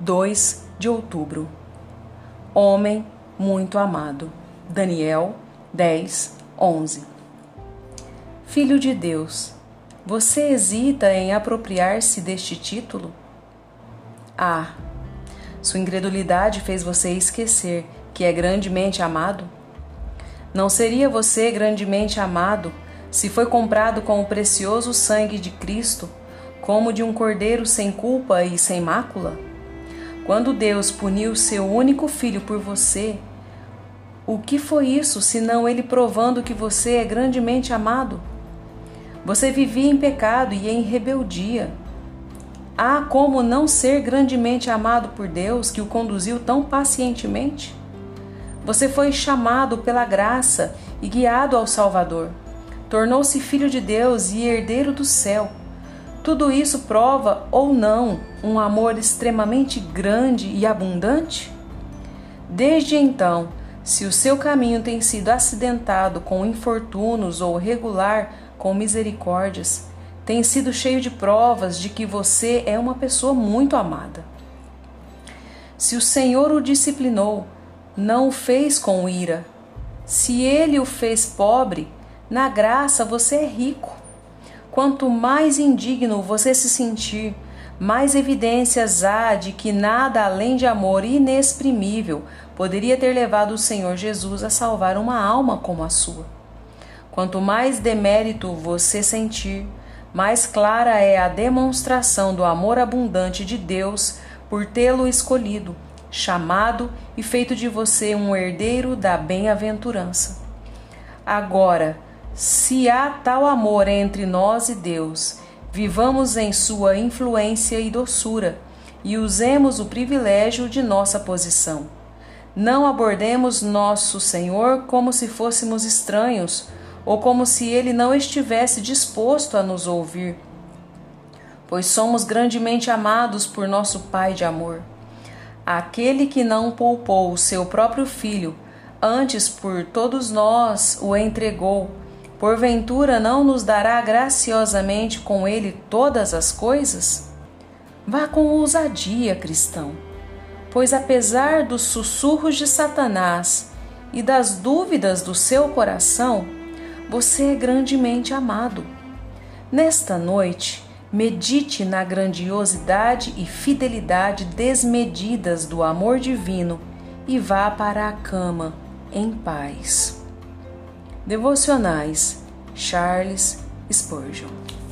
2 de outubro. Homem muito amado. Daniel 10, 11. Filho de Deus, você hesita em apropriar-se deste título? Ah, sua incredulidade fez você esquecer que é grandemente amado? Não seria você grandemente amado se foi comprado com o precioso sangue de Cristo, como de um cordeiro sem culpa e sem mácula? Quando Deus puniu seu único filho por você, o que foi isso senão ele provando que você é grandemente amado? Você vivia em pecado e em rebeldia. Há como não ser grandemente amado por Deus que o conduziu tão pacientemente? Você foi chamado pela graça e guiado ao Salvador tornou-se filho de Deus e herdeiro do céu. Tudo isso prova ou não um amor extremamente grande e abundante? Desde então, se o seu caminho tem sido acidentado com infortúnios ou regular com misericórdias, tem sido cheio de provas de que você é uma pessoa muito amada. Se o Senhor o disciplinou, não o fez com ira. Se ele o fez pobre, na graça você é rico. Quanto mais indigno você se sentir, mais evidências há de que nada além de amor inexprimível poderia ter levado o Senhor Jesus a salvar uma alma como a sua. Quanto mais demérito você sentir, mais clara é a demonstração do amor abundante de Deus por tê-lo escolhido, chamado e feito de você um herdeiro da bem-aventurança. Agora, se há tal amor entre nós e Deus, vivamos em sua influência e doçura e usemos o privilégio de nossa posição. Não abordemos nosso Senhor como se fôssemos estranhos ou como se ele não estivesse disposto a nos ouvir, pois somos grandemente amados por nosso Pai de amor. Aquele que não poupou o seu próprio filho, antes por todos nós o entregou porventura não nos dará graciosamente com ele todas as coisas? Vá com ousadia, cristão, pois apesar dos sussurros de Satanás e das dúvidas do seu coração, você é grandemente amado. Nesta noite, medite na grandiosidade e fidelidade desmedidas do amor divino e vá para a cama em paz. Devocionais Charles Spurgeon